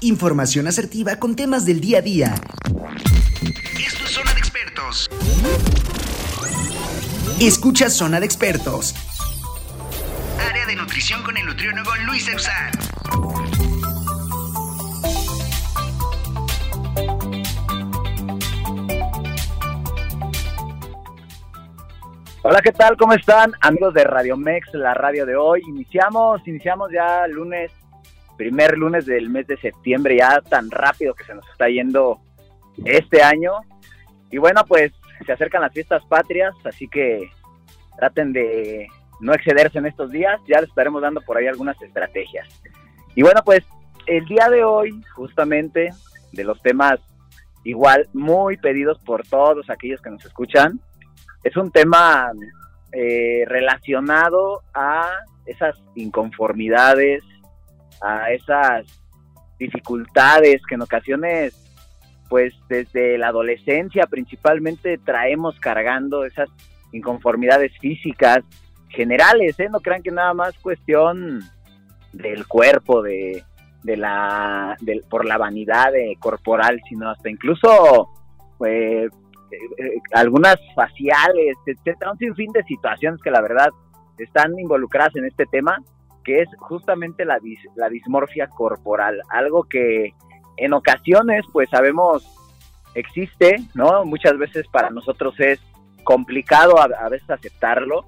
Información asertiva con temas del día a día. Esto es Zona de Expertos. Escucha Zona de Expertos. Área de nutrición con el nutriólogo Luis Eusán. Hola, ¿qué tal? ¿Cómo están? Amigos de Radio Mex, la radio de hoy. Iniciamos, iniciamos ya lunes, primer lunes del mes de septiembre, ya tan rápido que se nos está yendo este año. Y bueno, pues se acercan las fiestas patrias, así que traten de no excederse en estos días, ya les estaremos dando por ahí algunas estrategias. Y bueno, pues el día de hoy, justamente, de los temas igual muy pedidos por todos aquellos que nos escuchan, es un tema eh, relacionado a esas inconformidades, a esas dificultades que en ocasiones, pues desde la adolescencia principalmente traemos cargando esas inconformidades físicas generales, ¿eh? No crean que nada más cuestión del cuerpo, de, de la, por la vanidad corporal, sino hasta incluso pues, eh, algunas faciales, etcétera, un sinfín de situaciones que la verdad están involucradas en este tema, que es justamente la, la dismorfia corporal, algo que en ocasiones pues sabemos existe, ¿no? Muchas veces para nosotros es complicado a, veces aceptarlo.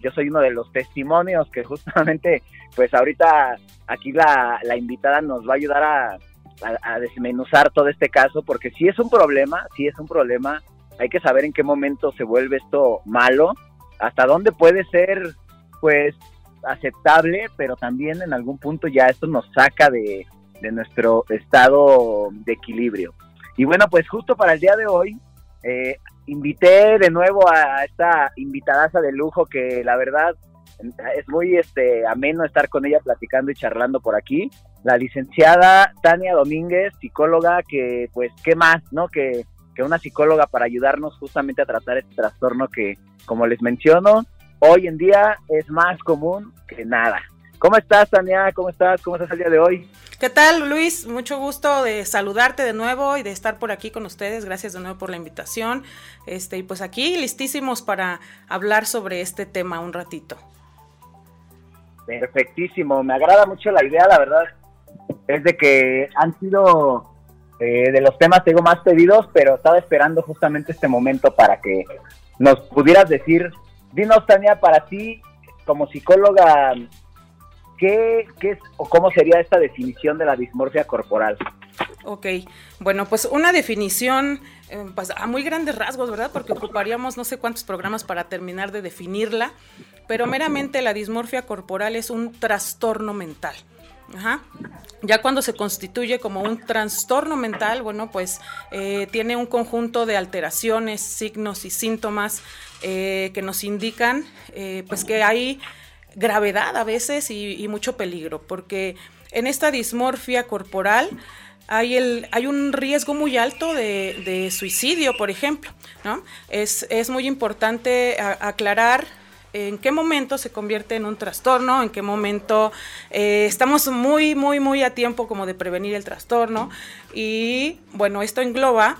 Yo soy uno de los testimonios que justamente pues ahorita aquí la, la invitada nos va a ayudar a, a, desmenuzar todo este caso, porque si es un problema, si es un problema, hay que saber en qué momento se vuelve esto malo, hasta dónde puede ser, pues, aceptable, pero también en algún punto ya esto nos saca de, nuestro estado de equilibrio. Y bueno, pues justo para el día de hoy, eh, invité de nuevo a esta invitadaza de lujo que la verdad es muy este ameno estar con ella platicando y charlando por aquí. La licenciada Tania Domínguez, psicóloga, que pues qué más, ¿no? Que que una psicóloga para ayudarnos justamente a tratar este trastorno que, como les menciono, hoy en día es más común que nada. ¿Cómo estás, Tania? ¿Cómo estás? ¿Cómo estás el día de hoy? ¿Qué tal, Luis? Mucho gusto de saludarte de nuevo y de estar por aquí con ustedes. Gracias de nuevo por la invitación. Este, y pues aquí listísimos para hablar sobre este tema un ratito. Perfectísimo, me agrada mucho la idea, la verdad, es de que han sido eh, de los temas tengo más pedidos, pero estaba esperando justamente este momento para que nos pudieras decir, dinos Tania, para ti como psicóloga, ¿qué, qué es o cómo sería esta definición de la dismorfia corporal? Ok, bueno, pues una definición eh, pues, a muy grandes rasgos, ¿verdad? Porque ocuparíamos no sé cuántos programas para terminar de definirla, pero meramente la dismorfia corporal es un trastorno mental. Ajá. Ya cuando se constituye como un trastorno mental, bueno, pues eh, tiene un conjunto de alteraciones, signos y síntomas eh, que nos indican eh, pues que hay gravedad a veces y, mucho peligro, porque en esta dismorfia corporal hay, el, hay un riesgo muy alto de, suicidio, por ejemplo. ¿no? Es, es muy importante aclarar en qué momento se convierte en un trastorno, en qué momento eh, estamos muy, muy, muy a tiempo como de prevenir el trastorno. Y bueno, esto engloba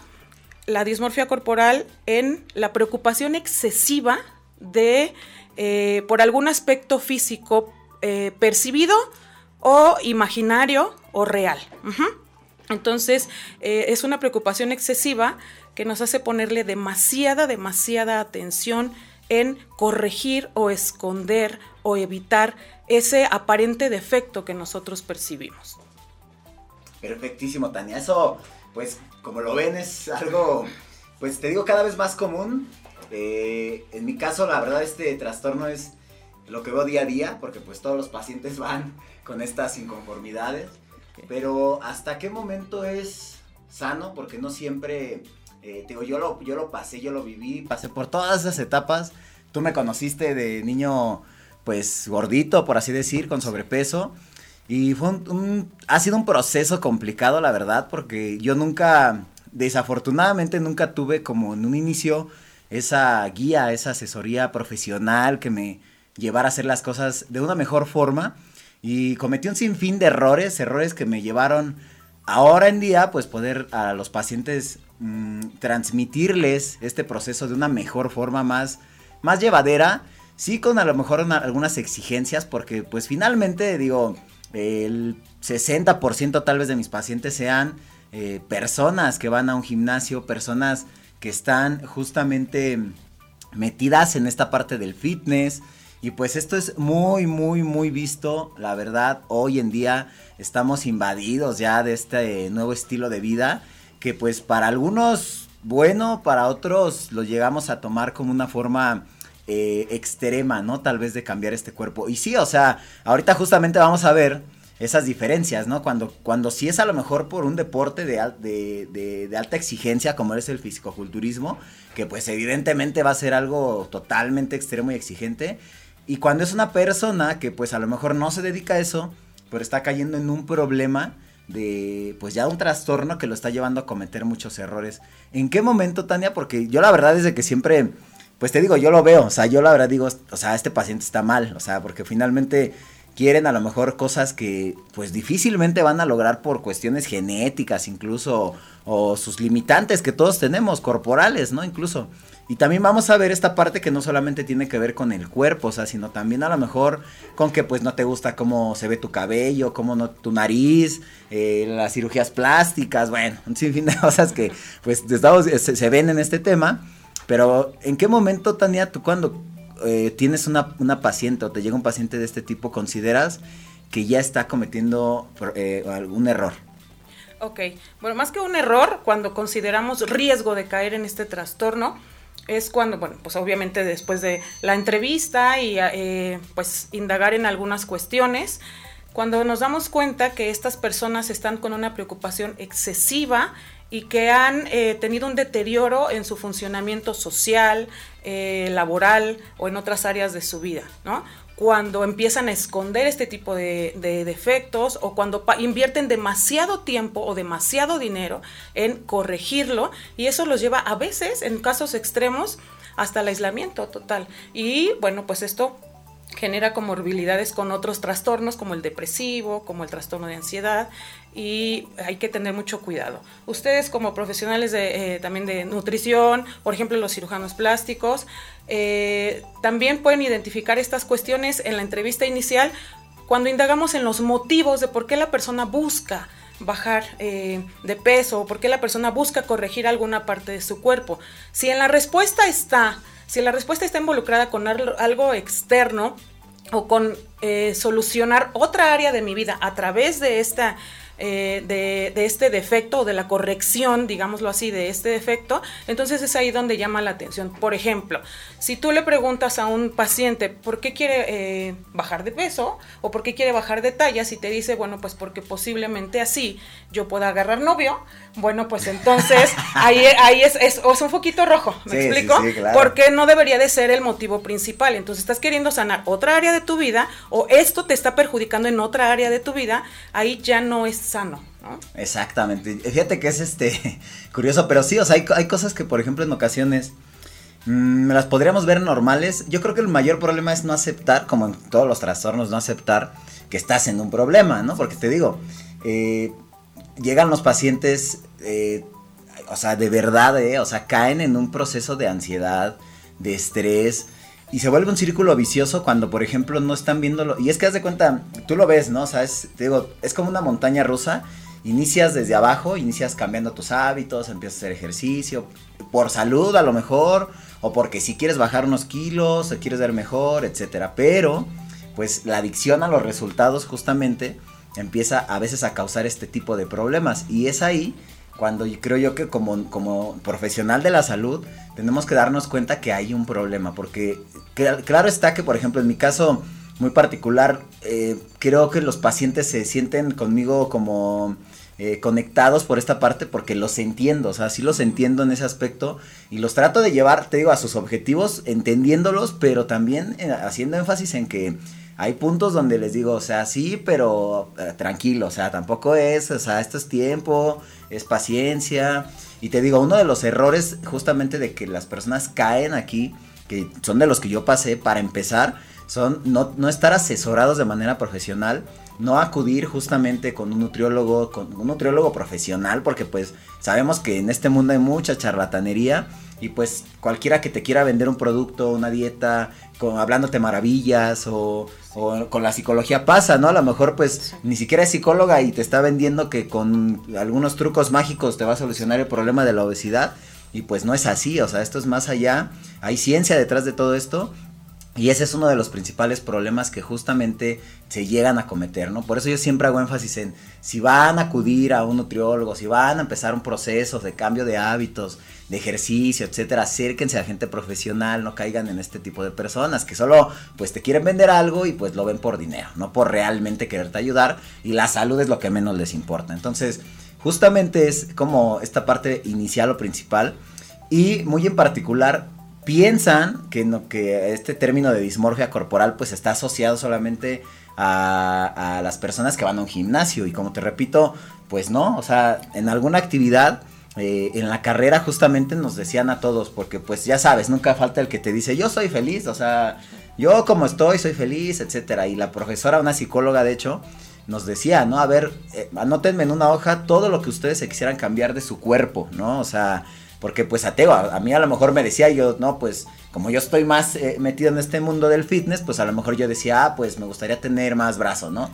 la dismorfia corporal en la preocupación excesiva de eh, por algún aspecto físico eh, percibido o imaginario o real. Entonces, es una preocupación excesiva que nos hace ponerle demasiada, demasiada atención en corregir o esconder o evitar ese aparente defecto que nosotros percibimos. Perfectísimo, Tania. Eso, pues, como lo ven, es algo, pues te digo, cada vez más común. Eh, en mi caso, la verdad, este trastorno es lo que veo día a día, porque pues todos los pacientes van con estas inconformidades. Pero ¿hasta qué momento es sano? Porque no siempre eh, digo, yo lo, yo lo pasé, yo lo viví, pasé por todas esas etapas. Tú me conociste de niño, pues, gordito, por así decir, con sobrepeso. Y fue un, ha sido un proceso complicado, la verdad, porque yo nunca, desafortunadamente, nunca tuve como en un inicio esa guía, esa asesoría profesional que me llevara a hacer las cosas de una mejor forma. Y cometí un sinfín de errores, errores que me llevaron ahora en día, pues poder a los pacientes mm, transmitirles este proceso de una mejor forma, más, más llevadera, sí con a lo mejor algunas exigencias, porque pues finalmente digo, el 60% tal vez de mis pacientes sean eh, personas que van a un gimnasio, personas que están justamente metidas en esta parte del fitness. Y pues esto es muy, muy, muy visto. La verdad, hoy en día estamos invadidos ya de este nuevo estilo de vida. Que pues para algunos bueno, para otros lo llegamos a tomar como una forma eh, extrema, ¿no? Tal vez de cambiar este cuerpo. Y sí, o sea, ahorita justamente vamos a ver esas diferencias, ¿no? Cuando, cuando sí es a lo mejor por un deporte de, de, alta exigencia como es el fisicoculturismo, que pues evidentemente va a ser algo totalmente extremo y exigente. Y cuando es una persona que pues a lo mejor no se dedica a eso, pero está cayendo en un problema de pues ya un trastorno que lo está llevando a cometer muchos errores. ¿En qué momento, Tania? Porque yo la verdad es que siempre, pues te digo, yo lo veo, o sea, yo la verdad digo, o sea, este paciente está mal, o sea, porque finalmente quieren a lo mejor cosas que pues difícilmente van a lograr por cuestiones genéticas incluso o sus limitantes que todos tenemos corporales, ¿no? Incluso. Y también vamos a ver esta parte que no solamente tiene que ver con el cuerpo, o sea, sino también a lo mejor con que pues no te gusta cómo se ve tu cabello, cómo no tu nariz, eh, las cirugías plásticas, bueno, un sinfín de cosas que pues se, se ven en este tema. Pero ¿en qué momento, Tania, tú cuando eh, tienes una, una, paciente o te llega un paciente de este tipo, consideras que ya está cometiendo eh, algún error. Ok, bueno, más que un error, cuando consideramos riesgo de caer en este trastorno, es cuando, bueno, pues obviamente después de la entrevista y eh, pues indagar en algunas cuestiones, cuando nos damos cuenta que estas personas están con una preocupación excesiva y que han eh, tenido un deterioro en su funcionamiento social, eh, laboral o en otras áreas de su vida, ¿no? Cuando empiezan a esconder este tipo de, defectos o cuando invierten demasiado tiempo o demasiado dinero en corregirlo y eso los lleva a veces, en casos extremos, hasta el aislamiento total. Y bueno, pues esto genera comorbilidades con otros trastornos como el depresivo, como el trastorno de ansiedad y hay que tener mucho cuidado. Ustedes como profesionales de, eh, también de nutrición, por ejemplo los cirujanos plásticos, eh, también pueden identificar estas cuestiones en la entrevista inicial cuando indagamos en los motivos de por qué la persona busca bajar eh, de peso o por qué la persona busca corregir alguna parte de su cuerpo. Si en la respuesta está si la respuesta está involucrada con algo externo o con eh, solucionar otra área de mi vida a través de esta eh, de, este defecto o de la corrección, digámoslo así, de este defecto, entonces es ahí donde llama la atención. Por ejemplo, si tú le preguntas a un paciente por qué quiere eh, bajar de peso o por qué quiere bajar de talla, si te dice, bueno, pues porque posiblemente así yo pueda agarrar novio, bueno, pues entonces ahí, ahí es, es, un foquito rojo, ¿me explico? Porque no debería de ser el motivo principal. Entonces estás queriendo sanar otra área de tu vida o esto te está perjudicando en otra área de tu vida, ahí ya no es Exactamente. Fíjate que es este curioso, pero sí, o sea, hay, hay cosas que, por ejemplo, en ocasiones mmm, las podríamos ver normales. Yo creo que el mayor problema es no aceptar, como en todos los trastornos, no aceptar que estás en un problema, ¿no? Porque te digo, eh, llegan los pacientes, eh, o sea, de verdad, eh, o sea, caen en un proceso de ansiedad, de estrés, y se vuelve un círculo vicioso cuando, por ejemplo, no están viéndolo. Y es que haz de cuenta, tú lo ves, ¿no? O sea, es, te digo, es como una montaña rusa. Inicias desde abajo, inicias cambiando tus hábitos, empiezas a hacer ejercicio, por salud a lo mejor, o porque si quieres bajar unos kilos, o quieres ver mejor, etcétera. Pero, pues la adicción a los resultados justamente empieza a veces a causar este tipo de problemas. Y es ahí cuando creo yo que como, como profesional de la salud tenemos que darnos cuenta que hay un problema, porque claro está que, por ejemplo, en mi caso muy particular, eh, creo que los pacientes se sienten conmigo como eh, conectados por esta parte porque los entiendo, o sea, sí los entiendo en ese aspecto y los trato de llevar, te digo, a sus objetivos, entendiéndolos, pero también eh, haciendo énfasis en que hay puntos donde les digo, o sea, sí, pero eh, tranquilo, o sea, tampoco es, o sea, esto es tiempo, es paciencia. Y te digo, uno de los errores justamente de que las personas caen aquí, que son de los que yo pasé para empezar, son no, no estar asesorados de manera profesional no acudir justamente con un nutriólogo, con un nutriólogo profesional, porque pues sabemos que en este mundo hay mucha charlatanería y pues cualquiera que te quiera vender un producto, una dieta, con, hablándote maravillas o, o, con la psicología pasa, ¿no? A lo mejor pues ni siquiera es psicóloga y te está vendiendo que con algunos trucos mágicos te va a solucionar el problema de la obesidad. Y pues no es así, o sea, esto es más allá, hay ciencia detrás de todo esto y ese es uno de los principales problemas que justamente se llegan a cometer, ¿no? Por eso yo siempre hago énfasis en si van a acudir a un nutriólogo, si van a empezar un proceso de cambio de hábitos, de ejercicio, etcétera, acérquense a gente profesional, no caigan en este tipo de personas que solo pues te quieren vender algo y pues lo ven por dinero, no por realmente quererte ayudar y la salud es lo que menos les importa. Entonces, justamente es como esta parte inicial o principal y muy en particular piensan que, no, que este término de dismorfia corporal pues está asociado solamente a, a, las personas que van a un gimnasio y como te repito pues no, o sea, en alguna actividad eh, en la carrera justamente nos decían a todos porque pues ya sabes, nunca falta el que te dice yo soy feliz, o sea, yo como estoy soy feliz, etcétera y la profesora, una psicóloga de hecho, nos decía, ¿no? A ver, eh, anótenme en una hoja todo lo que ustedes se quisieran cambiar de su cuerpo, ¿no? O sea, porque pues ateo, a, a, mí a lo mejor me decía yo, no, pues como yo estoy más eh, metido en este mundo del fitness, pues a lo mejor yo decía, ah, pues me gustaría tener más brazo, ¿no?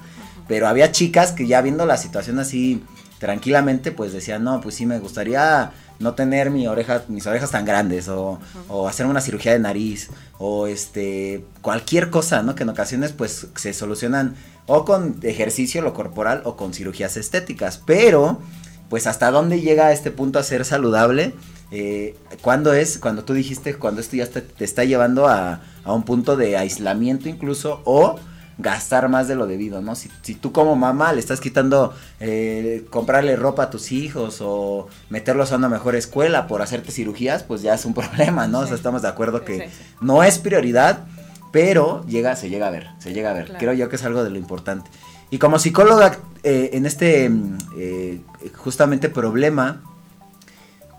Pero había chicas que ya viendo la situación así tranquilamente, pues decían, no, pues sí me gustaría no tener mi oreja, mis orejas tan grandes, o, o hacer una cirugía de nariz, o este, cualquier cosa, ¿no? Que en ocasiones pues se solucionan o con ejercicio, lo corporal, o con cirugías estéticas, pero pues hasta dónde llega este punto a ser saludable, eh, ¿Cuándo es? Cuando tú dijiste, cuando esto ya te, te está llevando a, a, un punto de aislamiento incluso o gastar más de lo debido, ¿no? Si, si tú como mamá le estás quitando eh, comprarle ropa a tus hijos o meterlos a una mejor escuela por hacerte cirugías, pues ya es un problema, ¿no? Sí. O sea, estamos de acuerdo que sí, sí. no es prioridad, pero llega, se llega a ver, se llega a ver. Claro. Creo yo que es algo de lo importante. Y como psicóloga, eh, en este eh, justamente problema,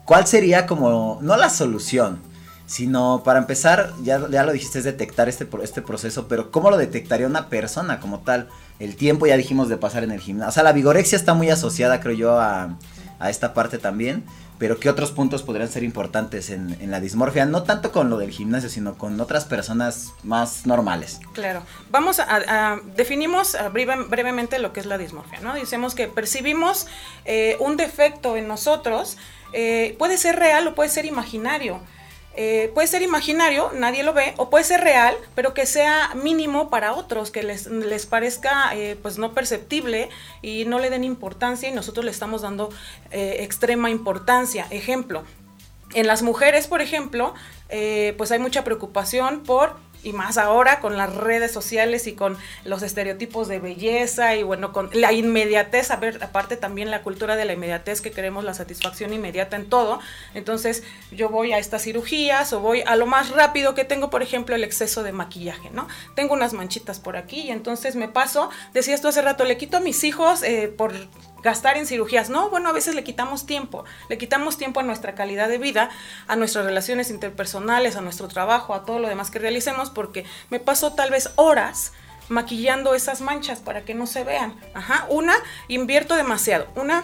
¿Cuál sería como, no la solución, sino para empezar, ya, ya lo dijiste, es detectar este, este proceso, pero ¿cómo lo detectaría una persona como tal? El tiempo ya dijimos de pasar en el gimnasio. O sea, la vigorexia está muy asociada, creo yo, a, esta parte también. Pero ¿qué otros puntos podrían ser importantes en, la dismorfia? No tanto con lo del gimnasio, sino con otras personas más normales. Claro. Vamos a, a definimos a breve, brevemente lo que es la dismorfia, ¿no? Decimos que percibimos eh, un defecto en nosotros, eh, puede ser real o puede ser imaginario. Eh, puede ser imaginario, nadie lo ve, o puede ser real, pero que sea mínimo para otros, que les, les parezca eh, pues no perceptible y no le den importancia y nosotros le estamos dando extrema importancia. Ejemplo, en las mujeres, por ejemplo, pues hay mucha preocupación por y más ahora con las redes sociales y con los estereotipos de belleza y bueno, con la inmediatez, a ver, aparte también la cultura de la inmediatez que queremos la satisfacción inmediata en todo. Entonces, yo voy a estas cirugías o voy a lo más rápido que tengo, por ejemplo, el exceso de maquillaje, ¿no? Tengo unas manchitas por aquí y entonces me paso, decía esto hace rato, le quito a mis hijos eh, por gastar en cirugías. No, bueno, a veces le quitamos tiempo, le quitamos tiempo a nuestra calidad de vida, a nuestras relaciones interpersonales, a nuestro trabajo, a todo lo demás que realicemos, porque me paso tal vez horas maquillando esas manchas para que no se vean. Ajá, una, invierto demasiado. Una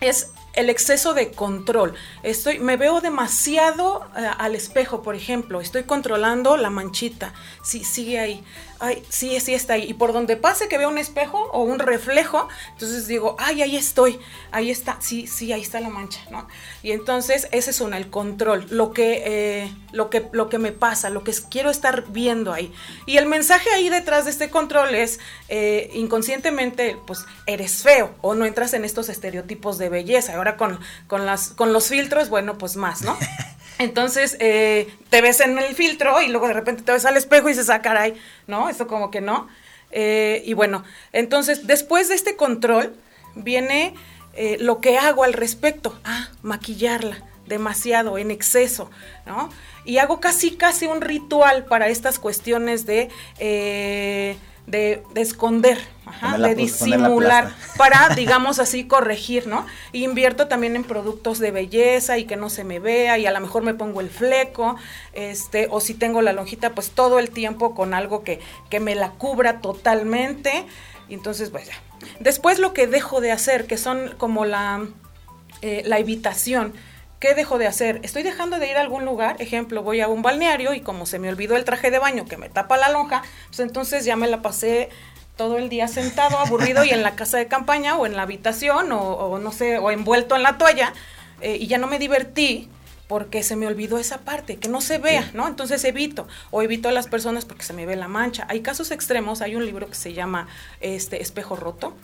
es el exceso de control. Estoy, me veo demasiado uh, al espejo, por ejemplo. Estoy controlando la manchita. Sí, sigue ahí ay, sí, sí está ahí. Y por donde pase que veo un espejo o un reflejo, entonces digo, ay, ahí estoy, ahí está, sí, sí, ahí está la mancha, ¿no? Y entonces ese es una, el control, lo que, eh, lo que, lo que me pasa, lo que quiero estar viendo ahí. Y el mensaje ahí detrás de este control es, eh, inconscientemente, pues, eres feo o no entras en estos estereotipos de belleza. Ahora con, con, las, con los filtros, bueno, pues más, ¿no? Entonces eh, te ves en el filtro y luego de repente te ves al espejo y dices, ah, caray, ¿no? Eso como que no. Eh, y bueno, entonces después de este control viene eh, lo que hago al respecto. Ah, maquillarla demasiado, en exceso, ¿no? Y hago casi, casi un ritual para estas cuestiones de de, de esconder, ajá, de disimular, para, digamos así, corregir, ¿no? Y invierto también en productos de belleza y que no se me vea, y a lo mejor me pongo el fleco, este, o si tengo la lonjita, pues todo el tiempo con algo que, que me la cubra totalmente. entonces, pues ya. Después lo que dejo de hacer, que son como la, eh, la evitación. ¿Qué dejo de hacer? Estoy dejando de ir a algún lugar, ejemplo, voy a un balneario y como se me olvidó el traje de baño que me tapa la lonja, pues entonces ya me la pasé todo el día sentado, aburrido y en la casa de campaña o en la habitación o, no sé, o envuelto en la toalla eh, y ya no me divertí porque se me olvidó esa parte, que no se vea, ¿no? Entonces evito, o evito a las personas porque se me ve la mancha. Hay casos extremos, hay un libro que se llama este Espejo Roto,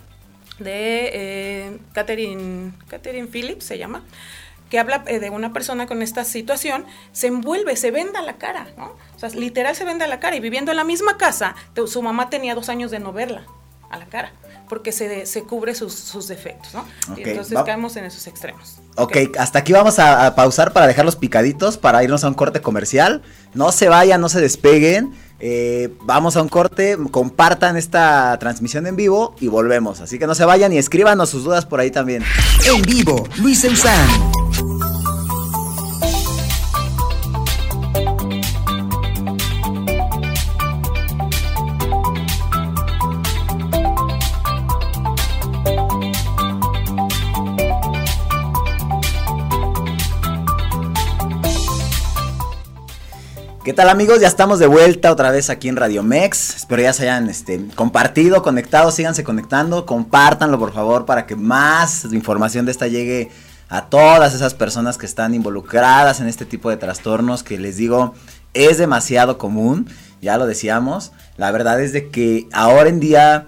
de eh, Catherine, Catherine Phillips, se llama, que habla eh, de una persona con esta situación, se envuelve, se venda la cara, ¿no? O sea, literal se venda la cara y viviendo en la misma casa, su mamá tenía dos años de no verla a la cara porque se, se cubre sus, sus defectos, ¿no? Y entonces caemos en esos extremos. ok, hasta aquí vamos a, pausar para dejar los picaditos, para irnos a un corte comercial. No se vayan, no se despeguen. Eh, vamos a un corte, compartan esta transmisión en vivo y volvemos. Así que no se vayan y escríbanos sus dudas por ahí también. En vivo, Luis Eusán. ¿Qué tal amigos? Ya estamos de vuelta otra vez aquí en Radio Mex. Espero ya se hayan este, compartido, conectado, síganse conectando, compártanlo por favor para que más información de esta llegue a todas esas personas que están involucradas en este tipo de trastornos que les digo es demasiado común, ya lo decíamos. La verdad es de que ahora en día,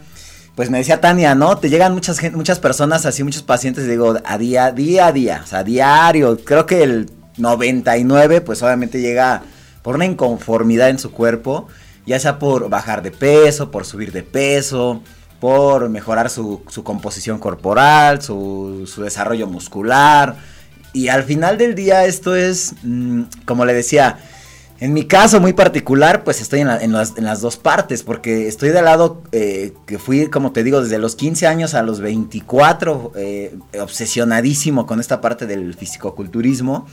pues me decía Tania, ¿no? Te llegan muchas, muchas personas así, muchos pacientes, digo, a día, día a día, o sea, diario. Creo que el 99, pues obviamente llega por una inconformidad en su cuerpo, ya sea por bajar de peso, por subir de peso, por mejorar su, composición corporal, su, desarrollo muscular. Y al final del día esto es, mm, como le decía, en mi caso muy particular, pues estoy en, las, dos partes, porque estoy del lado eh, que fui, como te digo, desde los 15 años a los 24, eh, obsesionadísimo con esta parte del fisicoculturismo.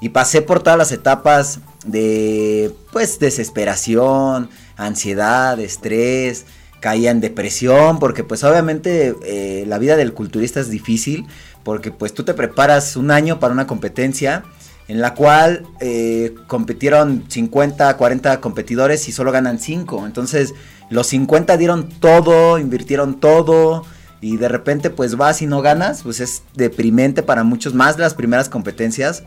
Y pasé por todas las etapas de, pues, desesperación, ansiedad, estrés, caía en depresión, porque pues obviamente eh, la vida del culturista es difícil, porque pues tú te preparas un año para una competencia en la cual eh, compitieron 50, 40 competidores y solo ganan 5. Entonces los 50 dieron todo, invirtieron todo y de repente pues vas y no ganas, pues es deprimente para muchos más de las primeras competencias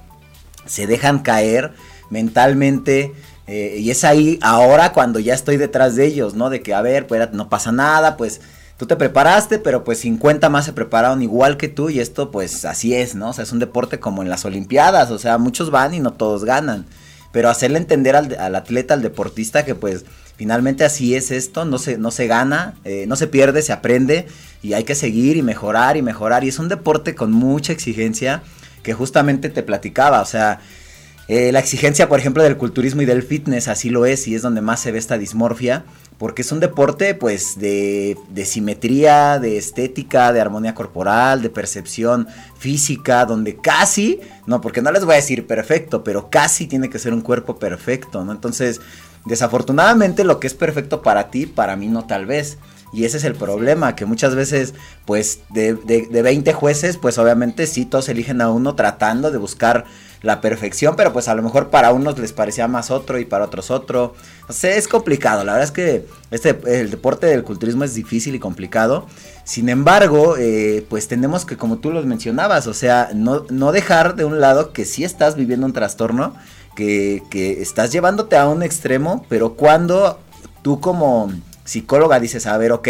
se dejan caer mentalmente. Eh, y es ahí ahora cuando ya estoy detrás de ellos, ¿no? De que, a ver, pues no pasa nada, pues tú te preparaste, pero pues 50 más se prepararon igual que tú y esto pues así es, ¿no? O sea, es un deporte como en las Olimpiadas, o sea, muchos van y no todos ganan. Pero hacerle entender al, atleta, al deportista que pues finalmente así es esto, no se, no se gana, eh, no se pierde, se aprende y hay que seguir y mejorar y mejorar. Y es un deporte con mucha exigencia que justamente te platicaba, o sea, eh, la exigencia, por ejemplo, del culturismo y del fitness así lo es y es donde más se ve esta dismorfia, porque es un deporte pues de, de, simetría, de estética, de armonía corporal, de percepción física, donde casi, no, porque no les voy a decir perfecto, pero casi tiene que ser un cuerpo perfecto, ¿no? Entonces, desafortunadamente lo que es perfecto para ti, para mí no tal vez. Y ese es el problema, que muchas veces, pues, de, de, de 20 jueces, pues obviamente sí, todos eligen a uno tratando de buscar la perfección, pero pues a lo mejor para unos les parecía más otro y para otros otro. O sea, es complicado, la verdad es que este, el deporte del culturismo es difícil y complicado. Sin embargo, eh, pues tenemos que, como tú los mencionabas, o sea, no, no dejar de un lado que sí estás viviendo un trastorno, que, que estás llevándote a un extremo, pero cuando tú como psicóloga dices, a ver, ok,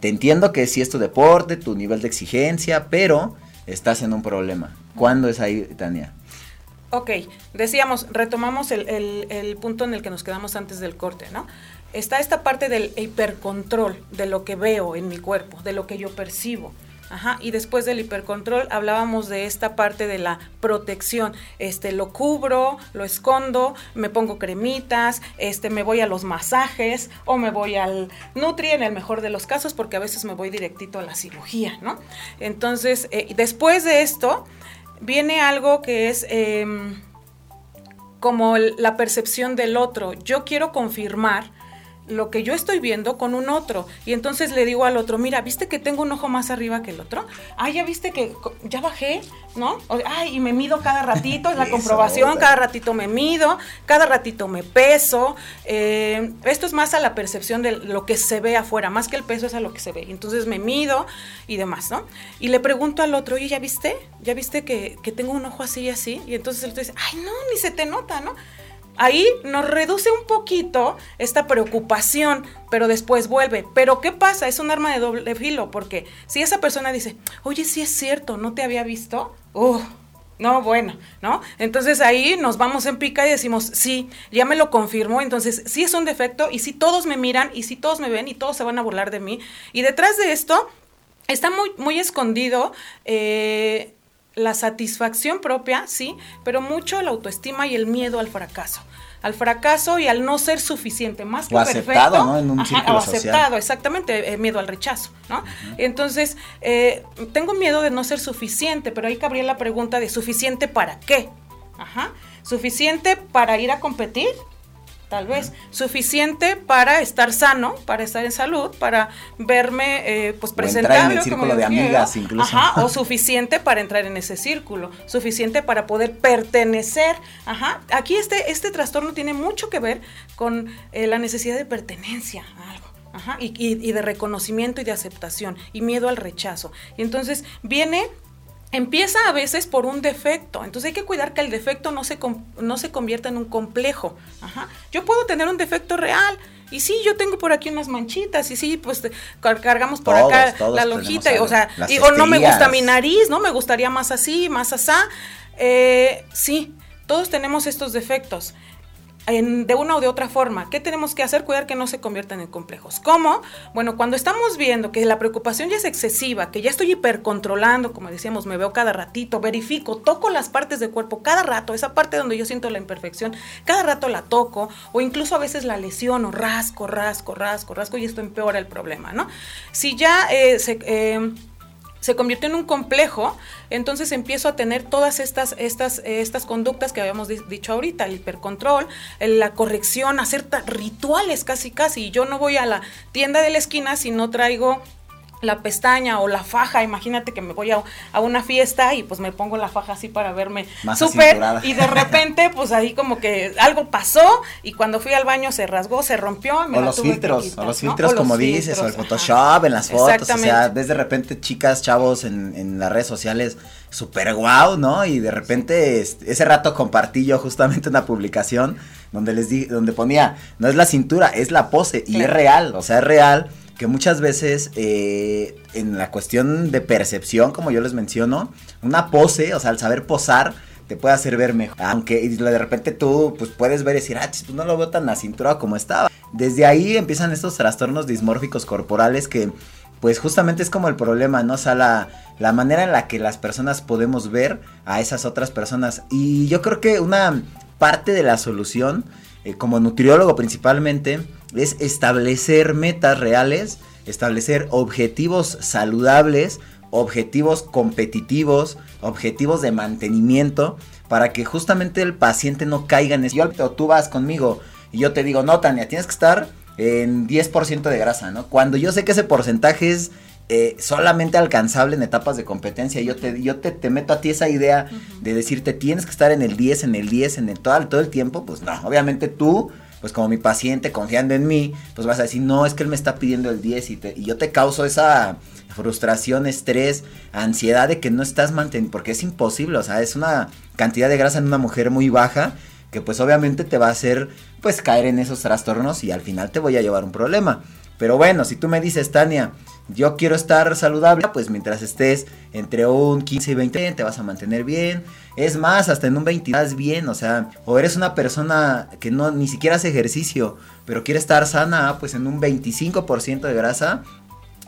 te entiendo que sí es tu deporte, tu nivel de exigencia, pero estás en un problema. ¿Cuándo es ahí, Tania? Ok, decíamos, retomamos el, el, punto en el que nos quedamos antes del corte, ¿no? Está esta parte del hipercontrol de lo que veo en mi cuerpo, de lo que yo percibo. Ajá, y después del hipercontrol hablábamos de esta parte de la protección. Este, lo cubro, lo escondo, me pongo cremitas, este, me voy a los masajes o me voy al Nutri en el mejor de los casos porque a veces me voy directito a la cirugía, ¿no? Entonces, eh, después de esto viene algo que es em, como la percepción del otro. Yo quiero confirmar lo que yo estoy viendo con un otro. Y entonces le digo al otro, mira, ¿viste que tengo un ojo más arriba que el otro? Ah, ya viste que ya bajé, ¿no? Ay, y me mido cada ratito, es la comprobación, cada ratito me mido, cada ratito me peso. Eh, esto es más a la percepción de lo que se ve afuera, más que el peso es a lo que se ve. Entonces me mido y demás, ¿no? Y le pregunto al otro, oye, ¿ya viste? ¿Ya viste que, que tengo un ojo así y así? Y entonces el otro dice, ay, no, ni se te nota, ¿no? Ahí nos reduce un poquito esta preocupación, pero después vuelve. Pero ¿qué pasa? Es un arma de doble filo, porque si esa persona dice, oye, sí es cierto, no te había visto, uh, no, bueno, ¿no? Entonces ahí nos vamos en pica y decimos, sí, ya me lo confirmó, entonces sí es un defecto y sí todos me miran y sí todos me ven y todos se van a burlar de mí. Y detrás de esto está muy, muy escondido eh, la satisfacción propia, sí, pero mucho la autoestima y el miedo al fracaso. Al fracaso y al no ser suficiente, más que o aceptado, ¿no? En un o aceptado, exactamente, eh, miedo al rechazo, ¿no? Entonces, eh, tengo miedo de no ser suficiente, pero ahí cabría la pregunta de suficiente para qué. Ajá. ¿Suficiente para ir a competir? Tal vez, suficiente para estar sano, para estar en salud, para verme eh, pues presentable. en el círculo de amigas incluso. Ajá, o suficiente para entrar en ese círculo, suficiente para poder pertenecer. Ajá, aquí este, este trastorno tiene mucho que ver con eh, la necesidad de pertenencia a algo. Ajá, y, y, de reconocimiento y de aceptación y miedo al rechazo. Y entonces viene empieza a veces por un defecto. Entonces hay que cuidar que el defecto no se, no se convierta en un complejo. Ajá. Yo puedo tener un defecto real. Y sí, yo tengo por aquí unas manchitas, y sí, pues cargamos por acá la lonjita, o sea, o no me gusta mi nariz, ¿no? Me gustaría más así, más asá. Eh, sí, todos tenemos estos defectos de una o de otra forma. ¿Qué tenemos que hacer? Cuidar que no se conviertan en complejos. ¿Cómo? Bueno, cuando estamos viendo que la preocupación ya es excesiva, que ya estoy hipercontrolando, como decíamos, me veo cada ratito, verifico, toco las partes del cuerpo cada rato, esa parte donde yo siento la imperfección, cada rato la toco, o incluso a veces la lesiono, rasco, rasco, rasco, rasco, y esto empeora el problema, ¿no? Si ya eh, se... Eh, se convirtió en un complejo, entonces empiezo a tener todas estas, estas, estas conductas que habíamos dicho ahorita, el hipercontrol, la corrección, hacer rituales casi casi. Yo no voy a la tienda de la esquina si no traigo la pestaña o la faja, imagínate que me voy a, una fiesta y pues me pongo la faja así para verme súper y de repente pues ahí como que algo pasó y cuando fui al baño se rasgó, se rompió. o, los filtros, o los filtros, como dices, o el Photoshop en las fotos, o sea, ves de repente chicas, chavos en, en las redes sociales súper guau, ¿no? Y de repente este, ese rato compartí yo justamente una publicación donde les di, donde ponía, no es la cintura, es la pose y es real, o sea, es real que muchas veces eh, en la cuestión de percepción, como yo les menciono, una pose, o sea, al saber posar, te puede hacer ver mejor. Aunque de repente tú pues puedes ver y decir, ah, pues no lo veo tan a cintura como estaba. Desde ahí empiezan estos trastornos dismórficos corporales que pues justamente es como el problema, ¿no? O sea, la, la manera en la que las personas podemos ver a esas otras personas. Y yo creo que una parte de la solución, eh, como nutriólogo principalmente, es establecer metas reales, establecer objetivos saludables, objetivos competitivos, objetivos de mantenimiento, para que justamente el paciente no caiga en eso. Yo, tú vas conmigo y yo te digo, no, Tania, tienes que estar en 10% de grasa, ¿no? Cuando yo sé que ese porcentaje es eh, solamente alcanzable en etapas de competencia. Yo te, yo te, te meto a ti esa idea de decirte tienes que estar en el 10, en el 10, en el todo, todo el tiempo. Pues no, obviamente tú pues como mi paciente confiando en mí, pues vas a decir, no, es que él me está pidiendo el 10 y, yo te causo esa frustración, estrés, ansiedad de que no estás manteniendo, porque es imposible, o sea, es una cantidad de grasa en una mujer muy baja que pues obviamente te va a hacer pues caer en esos trastornos y al final te voy a llevar un problema. Pero bueno, si tú me dices, Tania, yo quiero estar saludable, pues mientras estés entre un 15 y 20 te vas a mantener bien. Es más, hasta en un 20 estás bien, o sea, o eres una persona que no ni siquiera hace ejercicio, pero quiere estar sana, pues en un 25% de grasa,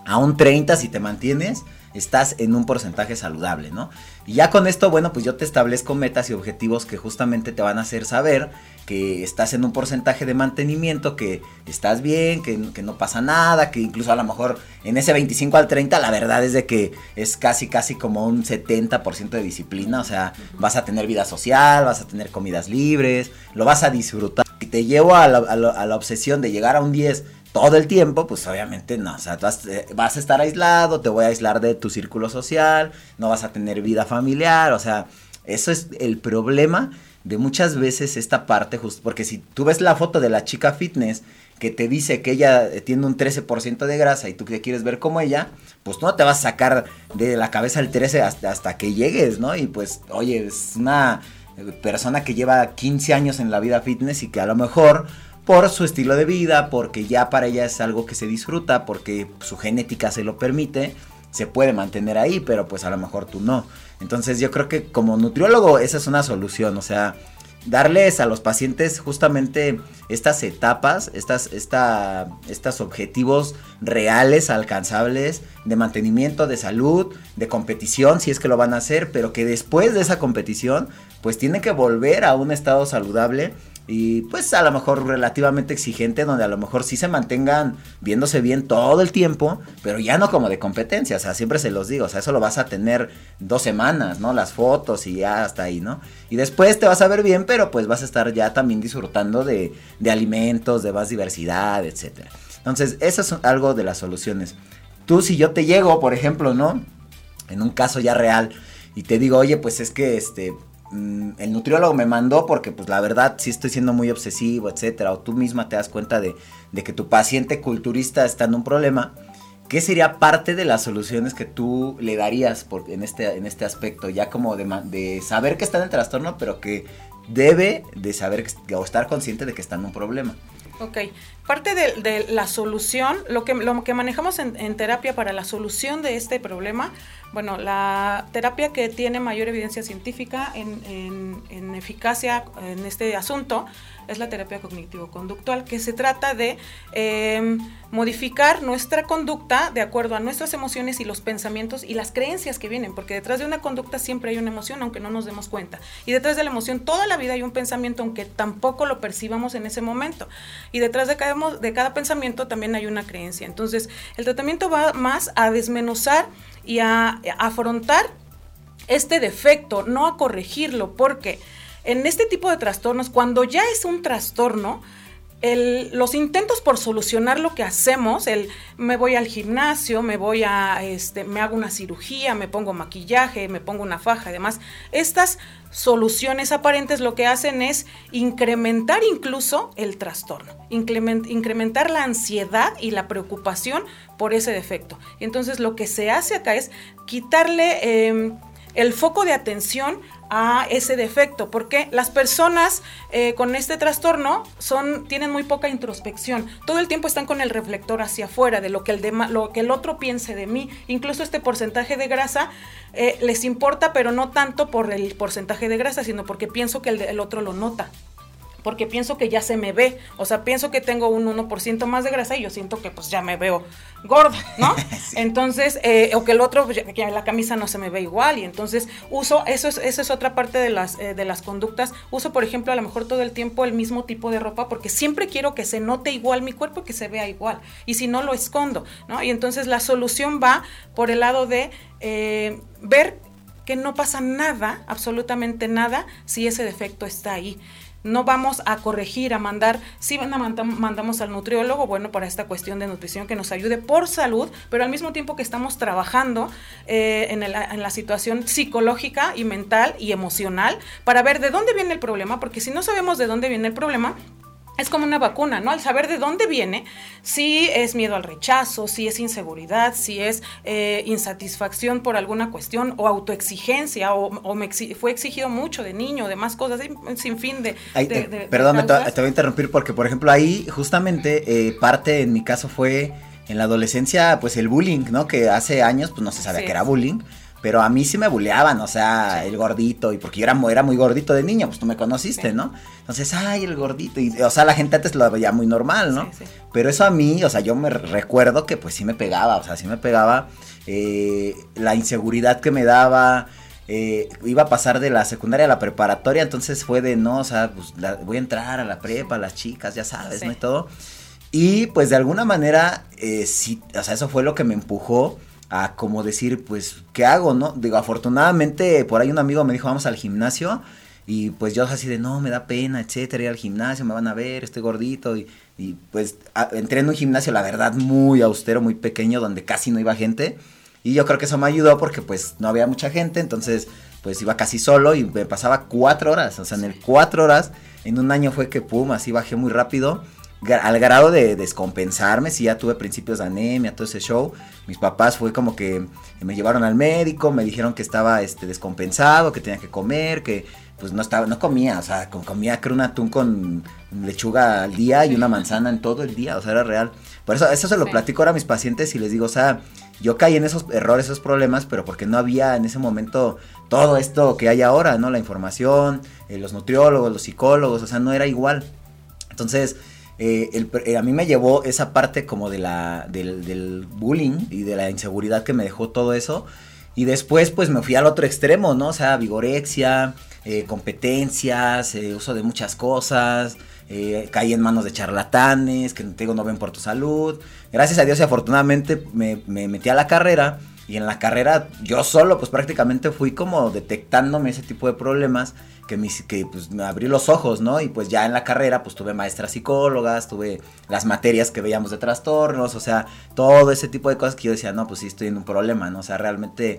a un 30 si te mantienes, estás en un porcentaje saludable, ¿no? Y ya con esto, bueno, pues yo te establezco metas y objetivos que justamente te van a hacer saber que estás en un porcentaje de mantenimiento, que estás bien, que, no pasa nada, que incluso a lo mejor en ese 25 al 30 la verdad es de que es casi casi como un 70% de disciplina, o sea, vas a tener vida social, vas a tener comidas libres, lo vas a disfrutar. te llevo a la, a la- a la obsesión de llegar a un 10 todo el tiempo, pues obviamente no, o sea, vas, eh, vas a estar aislado, te voy a aislar de tu círculo social, no vas a tener vida familiar, o sea, eso es el problema de muchas veces esta parte, justo porque si tú ves la foto de la chica fitness que te dice que ella eh, tiene un 13% de grasa y tú te quieres ver como ella, pues no te vas a sacar de la cabeza el 13 hasta, hasta que llegues, ¿no? Y pues, oye, es una eh, persona que lleva 15 años en la vida fitness y que a lo mejor por su estilo de vida, porque ya para ella es algo que se disfruta, porque su genética se lo permite, se puede mantener ahí, pero pues a lo mejor tú no. Entonces yo creo que como nutriólogo esa es una solución, o sea, darles a los pacientes justamente estas etapas, estas, esta, estos objetivos reales, alcanzables, de mantenimiento, de salud, de competición, si es que lo van a hacer, pero que después de esa competición, pues tienen que volver a un estado saludable y pues a lo mejor relativamente exigente, donde a lo mejor sí se mantengan viéndose bien todo el tiempo, pero ya no como de competencia, o sea, siempre se los digo, o sea, eso lo vas a tener dos semanas, ¿no? Las fotos y ya hasta ahí, ¿no? Y después te vas a ver bien, pero pues vas a estar ya también disfrutando de, de alimentos, de más diversidad, etcétera. Entonces, eso es algo de las soluciones. Tú, si yo te llego, por ejemplo, ¿no? En un caso ya real, y te digo, oye, pues es que este, mm, el nutriólogo me mandó porque pues la verdad sí estoy siendo muy obsesivo, etcétera, o tú misma te das cuenta de, que tu paciente culturista está en un problema, ¿qué sería parte de las soluciones que tú le darías por, en, este, en este aspecto? Ya como de, de saber que está en el trastorno, pero que debe de saber o estar consciente de que está en un problema. Ok, parte de, la solución, lo que, lo que manejamos en, en terapia para la solución de este problema, bueno, la terapia que tiene mayor evidencia científica en, en- en eficacia en este asunto es la terapia cognitivo-conductual, que se trata de eh, modificar nuestra conducta de acuerdo a nuestras emociones y los pensamientos y las creencias que vienen, porque detrás de una conducta siempre hay una emoción, aunque no nos demos cuenta. Y detrás de la emoción toda la vida hay un pensamiento, aunque tampoco lo percibamos en ese momento. Y detrás de cada, de cada pensamiento también hay una creencia. Entonces, el tratamiento va más a desmenuzar y a afrontar este defecto, no a corregirlo, porque en este tipo de trastornos, cuando ya es un trastorno, los intentos por solucionar lo que hacemos, el me voy al gimnasio, me voy a, este, me hago una cirugía, me pongo maquillaje, me pongo una faja, además, estas soluciones aparentes lo que hacen es incrementar incluso el trastorno, incremen- incrementar la ansiedad y la preocupación por ese defecto. Y entonces lo que se hace acá es quitarle em, el foco de atención a ese defecto, porque las personas eh, con este trastorno son, tienen muy poca introspección. Todo el tiempo están con el reflector hacia afuera de lo que el, dema- lo que el otro piense de mí. Incluso este porcentaje de grasa eh, les importa, pero no tanto por el porcentaje de grasa, sino porque pienso que el, el otro lo nota porque pienso que ya se me ve, o sea, pienso que tengo un 1% más de grasa y yo siento que pues ya me veo gordo, ¿no? Entonces, eh, o que el otro, pues, que la camisa no se me ve igual y entonces uso, eso es, eso es otra parte de las, eh, de las conductas, uso por ejemplo a lo mejor todo el tiempo el mismo tipo de ropa porque siempre quiero que se note igual mi cuerpo y que se vea igual y si no lo escondo, ¿no? Y entonces la solución va por el lado de eh, ver que no pasa nada, absolutamente nada, si ese defecto está ahí. No vamos a corregir, a mandar, sí mandamos al nutriólogo, bueno, para esta cuestión de nutrición que nos ayude por salud, pero al mismo tiempo que estamos trabajando eh, en, en la situación psicológica y mental y emocional para ver de dónde viene el problema, porque si no sabemos de dónde viene el problema, es como una vacuna, ¿no? Al saber de dónde viene, si es miedo al rechazo, si es inseguridad, si es eh, insatisfacción por alguna cuestión o autoexigencia o, o me exi- fue exigido mucho de niño, de más cosas, un sinfín de... Ay, de- eh, de- de perdón, me te, te voy a interrumpir porque, por ejemplo, ahí justamente eh, parte en mi caso fue en la adolescencia, pues el bullying, ¿no? Que hace años, pues no se sabía Sí. que era bullying. Pero a mí sí me bulleaban, o sea, el gordito, y porque yo era, era muy gordito de niño, pues tú me conociste, Sí. ¿no? Entonces, ay, el gordito, y, o sea, la gente antes lo veía muy normal, ¿no? Sí. Pero eso a mí, o sea, yo me recuerdo que pues sí me pegaba, o sea, sí me pegaba eh, la inseguridad que me daba. eh, iba a pasar de la secundaria a la preparatoria, entonces fue de no, o sea, pues la- voy a entrar a la prepa, las chicas, ya sabes. ¿no? Y todo. Y pues de alguna manera, eh, sí, o sea, eso fue lo que me empujó a como decir, pues, ¿qué hago, no? Digo, afortunadamente, por ahí un amigo me dijo, vamos al gimnasio. Y pues yo así de, no, me da pena, etcétera, ir al gimnasio, me van a ver, estoy gordito. Y, y pues entré en un gimnasio, la verdad, muy austero, muy pequeño, donde casi no iba gente. Y yo creo que eso me ayudó porque pues no había mucha gente, entonces pues iba casi solo y me pasaba cuatro horas. O sea, en el cuatro horas, en un año fue que pum, así bajé muy rápido al grado de descompensarme, si ya tuve principios de anemia, todo ese show. Mis papás fue como que me llevaron al médico, me dijeron que estaba este descompensado, que tenía que comer, que pues no estaba, no comía, o sea, comía creo un atún con lechuga al día y una manzana en todo el día, o sea, era real. Por eso, eso se lo platico ahora a mis pacientes y les digo, o sea, yo caí en esos errores, esos problemas, pero porque no había en ese momento todo esto que hay ahora, ¿no? La información, eh, los nutriólogos, los psicólogos, o sea, no era igual. Entonces, eh, eh, a mí me llevó esa parte como de la, del, bullying y de la inseguridad que me dejó todo eso. Y después pues me fui al otro extremo, ¿no? O sea, vigorexia, eh, competencias, uso de muchas cosas, caí en manos de charlatanes que te digo no ven por tu salud. Gracias a Dios y afortunadamente me, me metí a la carrera y en la carrera yo solo pues prácticamente fui como detectándome ese tipo de problemas que, mis, que pues, me abrí los ojos, ¿no? Y pues ya en la carrera, pues tuve maestras psicólogas, tuve las materias que veíamos de trastornos, o sea, todo ese tipo de cosas que yo decía, no, pues sí estoy en un problema, ¿no? O sea, realmente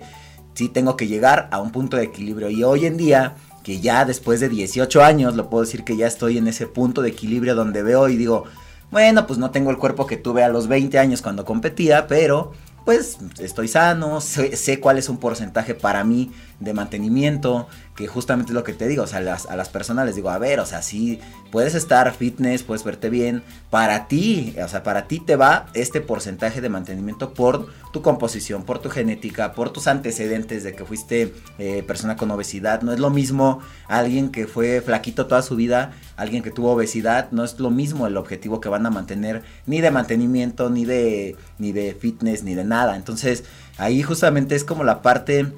sí tengo que llegar a un punto de equilibrio. Y hoy en día, que ya después de 18 años, lo puedo decir que ya estoy en ese punto de equilibrio donde veo y digo, bueno, pues no tengo el cuerpo que tuve a los 20 años cuando competía, pero pues estoy sano, sé, sé, cuál es un porcentaje para mí de mantenimiento, que justamente es lo que te digo, o sea, a las personas les digo, a ver, o sea, sí, puedes estar fitness, puedes verte bien, para ti, o sea, para ti te va este porcentaje de mantenimiento por tu composición, por tu genética, por tus antecedentes de que fuiste eh, persona con obesidad, no es lo mismo alguien que fue flaquito toda su vida, alguien que tuvo obesidad, no es lo mismo el objetivo que van a mantener, ni de mantenimiento, ni de, ni de fitness, ni de nada, entonces ahí justamente es como la parte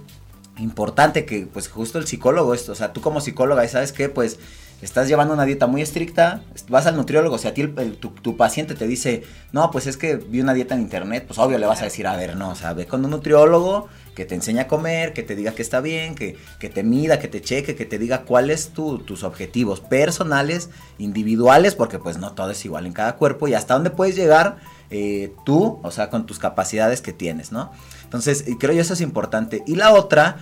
importante que pues justo el psicólogo esto, o sea, tú como psicóloga, ¿sabes qué? Pues estás llevando una dieta muy estricta, vas al nutriólogo, si a ti tu, paciente te dice, no, pues es que vi una dieta en internet, pues obvio le vas a decir, a ver, no, o sea, ve con un nutriólogo que te enseña a comer, que te diga que está bien, que, que te mida, que te cheque, que te diga cuáles tu, tus objetivos personales, individuales, porque pues no todo es igual en cada cuerpo y hasta dónde puedes llegar eh, tú, o sea, con tus capacidades que tienes, ¿no? Entonces, creo yo eso es importante. Y la otra,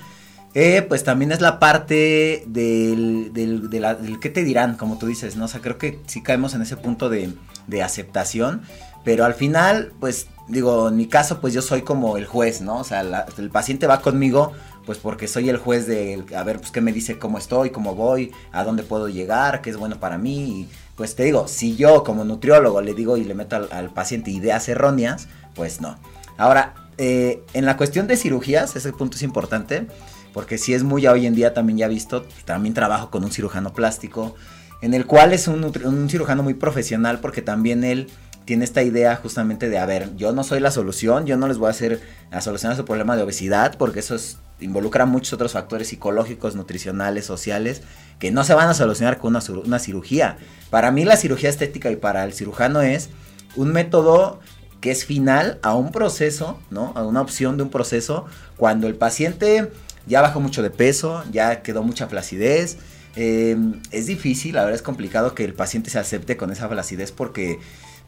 eh, pues también es la parte del, del, del, qué te dirán, como tú dices, ¿no? O sea, creo que sí caemos en ese punto de, de aceptación, pero al final, pues digo, en mi caso, pues yo soy como el juez, ¿no? O sea, el paciente va conmigo, pues porque soy el juez de, a ver, pues qué me dice cómo estoy, cómo voy, a dónde puedo llegar, qué es bueno para mí. Y pues te digo, si yo como nutriólogo le digo y le meto al, paciente ideas erróneas, pues no. Ahora, eh, en la cuestión de cirugías, ese punto es importante, porque si es muy hoy en día también ya visto, también trabajo con un cirujano plástico, en el cual es un cirujano muy profesional, porque también él tiene esta idea justamente de, a ver, yo no soy la solución, yo no les voy a hacer la solución a su problema de obesidad, porque eso involucra muchos otros factores psicológicos, nutricionales, sociales, que no se van a solucionar con una, una cirugía. Para mí la cirugía estética y para el cirujano es un método que es final a un proceso, ¿no? A una opción de un proceso cuando el paciente ya bajó mucho de peso, ya quedó mucha flacidez. Eh, es difícil, la verdad es complicado que el paciente se acepte con esa flacidez porque,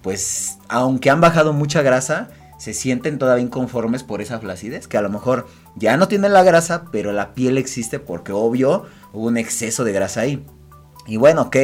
pues, aunque han bajado mucha grasa, se sienten todavía inconformes por esa flacidez, que a lo mejor ya no tienen la grasa, pero la piel existe porque obvio hubo un exceso de grasa ahí. Y bueno, ok,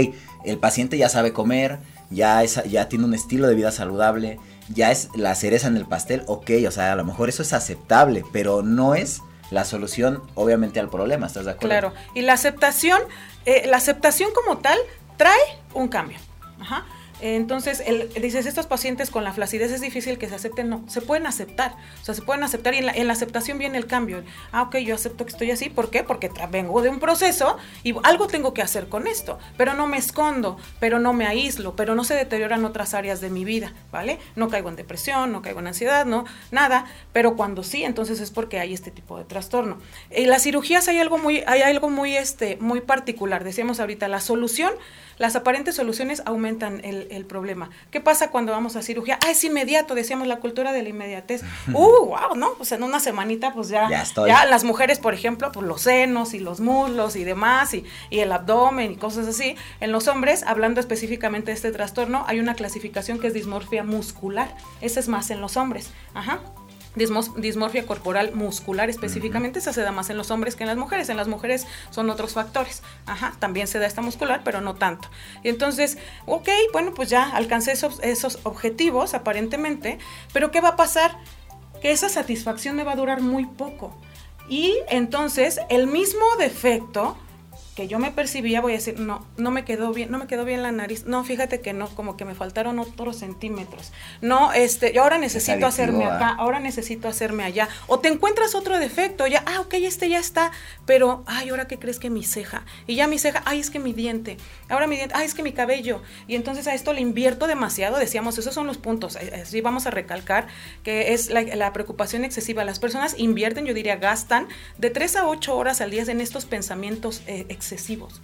el paciente ya sabe comer, ya, ya tiene un estilo de vida saludable, ya es la cereza en el pastel, ok, o sea, a lo mejor eso es aceptable, pero no es la solución, obviamente, al problema, ¿estás de acuerdo? Claro, y la aceptación, eh, la aceptación como tal trae un cambio. Ajá. Entonces, el, dices, estos pacientes con la flacidez es difícil que se acepten, no, se pueden aceptar, o sea, se pueden aceptar y en la, aceptación viene el cambio. Ah, ok, yo acepto que estoy así, ¿por qué? Porque vengo de un proceso y algo tengo que hacer con esto, pero no me escondo, pero no me aíslo, pero no se deterioran otras áreas de mi vida, ¿vale? No caigo en depresión, no caigo en ansiedad, no, nada, pero cuando sí, entonces es porque hay este tipo de trastorno. En las cirugías hay algo muy, hay algo muy, este, muy particular, decíamos ahorita, la solución las aparentes soluciones aumentan el, el, problema. ¿Qué pasa cuando vamos a cirugía? Ah, es inmediato, decíamos la cultura de la inmediatez. Uh, wow, ¿no? Pues en una semanita, pues ya, ya, las mujeres, por ejemplo, pues los senos y los muslos y demás, y, y el abdomen y cosas así. En los hombres, hablando específicamente de este trastorno, hay una clasificación que es dismorfia muscular. Ese es más en los hombres. Ajá dismorfia corporal muscular específicamente, esa se da más en los hombres que en las mujeres. En las mujeres son otros factores. Ajá, también se da esta muscular, pero no tanto. Y entonces, ok, bueno, pues ya alcancé esos, esos objetivos aparentemente, pero ¿qué va a pasar? Que esa satisfacción me va a durar muy poco. Y entonces el mismo defecto que yo me percibía, voy a decir, no, no me quedó bien, no me quedó bien la nariz. No, fíjate que no, como que me faltaron otros centímetros. No, este, yo ahora necesito hacerme acá, ahora necesito hacerme allá. O te encuentras otro defecto, ya, ah, ok, este ya está, pero, ay, ahora qué crees que mi ceja. Y ya mi ceja, ay, es que mi diente. Ahora mi diente, ay, es que mi cabello. Y entonces a esto le invierto demasiado, decíamos, esos son los puntos. Eh, así vamos a recalcar que es la, preocupación excesiva. Las personas invierten, yo diría, gastan de 3 a 8 horas al día en estos pensamientos eh, excesivos excesivos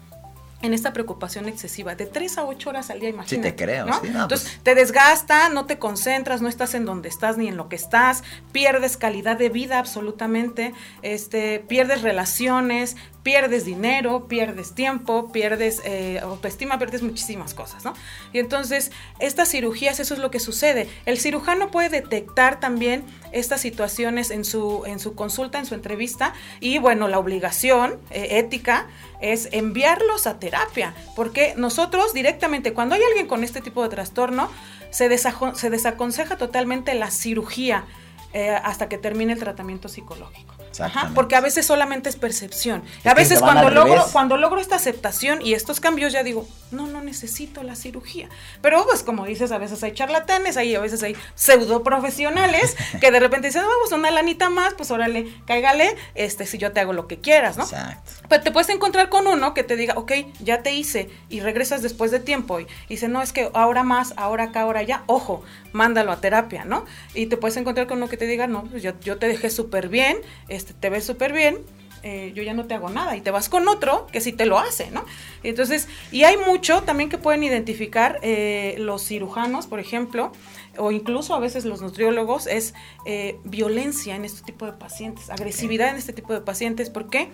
en esta preocupación excesiva, de 3 a 8 horas al día, imagínate. Sí, te creo. ¿no? Entonces, pues te desgasta, no te concentras, no estás en donde estás ni en lo que estás, pierdes calidad de vida absolutamente, este, pierdes relaciones, pierdes dinero, pierdes tiempo, pierdes eh, autoestima, pierdes muchísimas cosas, ¿no? Y entonces, estas cirugías, eso es lo que sucede. El cirujano puede detectar también estas situaciones en su, en su consulta, en su entrevista, y bueno, la obligación eh, ética es enviarlos a terapia, porque nosotros directamente, cuando hay alguien con este tipo de trastorno, se, se desaconseja totalmente la cirugía eh, hasta que termine el tratamiento psicológico. Ajá, porque a veces solamente es percepción. a veces cuando logro, cuando logro esta aceptación y estos cambios ya digo, no, no necesito la cirugía. Pero pues como dices, a veces hay charlatanes, hay, a veces hay pseudo profesionales que de repente dicen, vamos, una lanita más, pues órale, cáigale, este, si yo te hago lo que quieras, ¿no? Exacto. Pero te puedes encontrar con uno que te diga, ok, ya te hice y regresas después de tiempo y, dice, no, es que ahora más, ahora acá, ahora ya, ojo, mándalo a terapia, ¿no? Y te puedes encontrar con uno que te diga, no, pues yo, yo te dejé súper bien, este, te ves súper bien, eh, yo ya no te hago nada y te vas con otro que sí te lo hace, ¿no? Entonces, y hay mucho también que pueden identificar eh, los cirujanos, por ejemplo, o incluso a veces los nutriólogos, es eh, violencia en este tipo de pacientes, agresividad en este tipo de pacientes. ¿Por qué?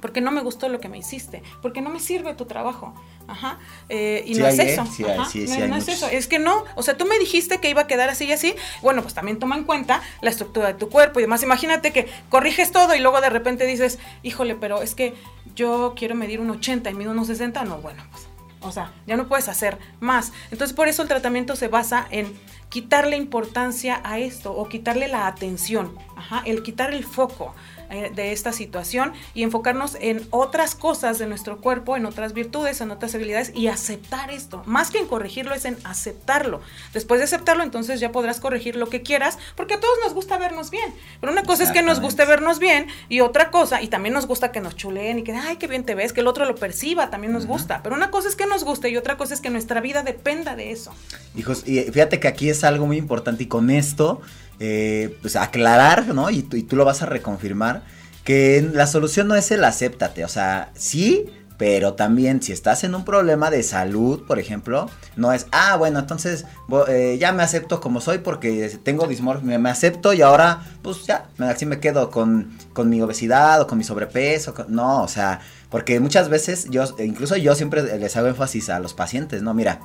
Porque no me gustó lo que me hiciste, porque no me sirve tu trabajo. Ajá. Eh, y no es eso. no, es eso. Es que no. O sea, tú me dijiste que iba a quedar así y así. Bueno, pues también toma en cuenta la estructura de tu cuerpo y demás. Imagínate que corriges todo y luego de repente dices, híjole, pero es que yo quiero medir un 80 y mido unos 60. No, bueno, pues. O sea, ya no puedes hacer más. Entonces, por eso el tratamiento se basa en quitarle importancia a esto o quitarle la atención, ajá, el quitar el foco. Eh, de esta situación y enfocarnos en otras cosas de nuestro cuerpo, en otras virtudes, en otras habilidades y aceptar esto. Más que en corregirlo es en aceptarlo. Después de aceptarlo, entonces ya podrás corregir lo que quieras, porque a todos nos gusta vernos bien. Pero una cosa es que nos guste vernos bien y otra cosa, y también nos gusta que nos chuleen y que, ay, qué bien te ves, que el otro lo perciba, también nos gusta. Pero una cosa es que nos guste y otra cosa es que nuestra vida dependa de eso. Hijos, y fíjate que aquí es algo muy importante y con esto eh, pues aclarar, ¿no? Y, tú lo vas a reconfirmar, que la solución no es el acéptate, o sea, sí, pero también si estás en un problema de salud, por ejemplo, no es, ah, bueno, entonces eh, ya me acepto como soy porque tengo dismorfia, me, acepto y ahora, pues ya, así me quedo con, con mi obesidad o con mi sobrepeso. no, o sea, porque muchas veces yo, incluso yo siempre les hago énfasis a los pacientes, no, mira,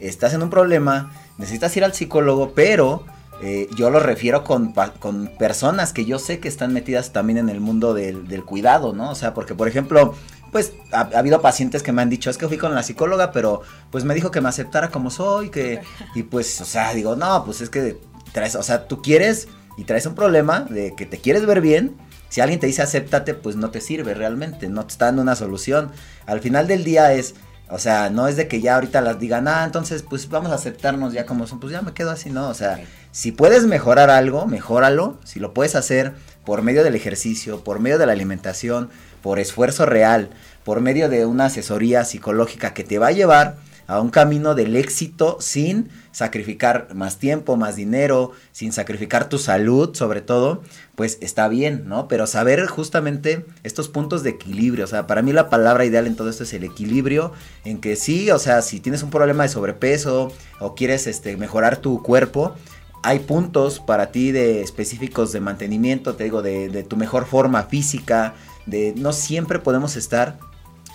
estás en un problema, necesitas ir al psicólogo, pero eh, yo lo refiero con, con, personas que yo sé que están metidas también en el mundo del, cuidado, ¿no? O sea, porque por ejemplo, pues ha, habido pacientes que me han dicho, es que fui con la psicóloga, pero pues me dijo que me aceptara como soy, que, y pues, o sea, digo, no, pues es que traes, o sea, tú quieres y traes un problema de que te quieres ver bien. Si alguien te dice acéptate, pues no te sirve realmente, no te está dando una solución. Al final del día es, o sea, no es de que ya ahorita las digan, ah, entonces pues vamos a aceptarnos ya como son, pues ya me quedo así, no, o sea, si puedes mejorar algo, mejóralo. Si lo puedes hacer por medio del ejercicio, por medio de la alimentación, por esfuerzo real, por medio de una asesoría psicológica que te va a llevar a un camino del éxito sin sacrificar más tiempo, más dinero, sin sacrificar tu salud sobre todo, pues está bien, ¿no? Pero saber justamente estos puntos de equilibrio, o sea, para mí la palabra ideal en todo esto es el equilibrio, en que sí, o sea, si tienes un problema de sobrepeso o quieres este, mejorar tu cuerpo, hay puntos para ti de específicos de mantenimiento, te digo, de, tu mejor forma física, de no siempre podemos estar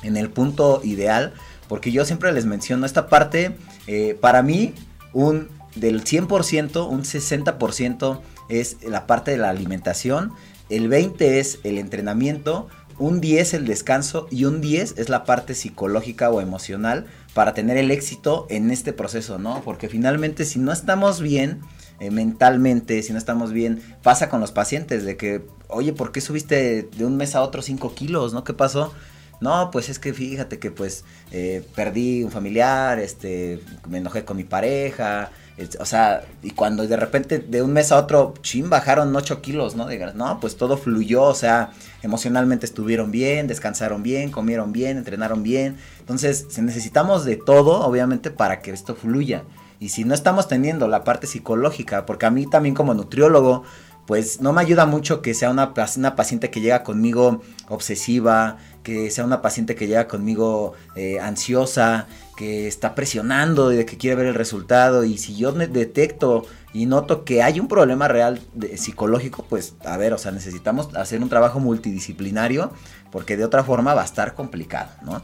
en el punto ideal, porque yo siempre les menciono esta parte, eh, para mí, un del 100%, un 60% es la parte de la alimentación, el 20% es el entrenamiento, un 10 el descanso y un 10 es la parte psicológica o emocional para tener el éxito en este proceso, ¿no? Porque finalmente si no estamos bien, eh, mentalmente, si no estamos bien, pasa con los pacientes de que, oye, ¿por qué subiste de un mes a otro 5 kilos? ¿No? ¿Qué pasó? No, pues es que fíjate que pues eh, perdí un familiar, este, me enojé con mi pareja, o sea, y cuando de repente de un mes a otro, chin, bajaron 8 kilos, ¿no? Digas, no, pues todo fluyó, o sea, emocionalmente estuvieron bien, descansaron bien, comieron bien, entrenaron bien. Entonces, necesitamos de todo, obviamente, para que esto fluya. Y si no estamos teniendo la parte psicológica, porque a mí también como nutriólogo, pues no me ayuda mucho que sea una, una paciente que llega conmigo obsesiva, que sea una paciente que llega conmigo eh, ansiosa, que está presionando y de que quiere ver el resultado. Y si yo detecto y noto que hay un problema real de, psicológico, pues a ver, o sea, necesitamos hacer un trabajo multidisciplinario porque de otra forma va a estar complicado, ¿no?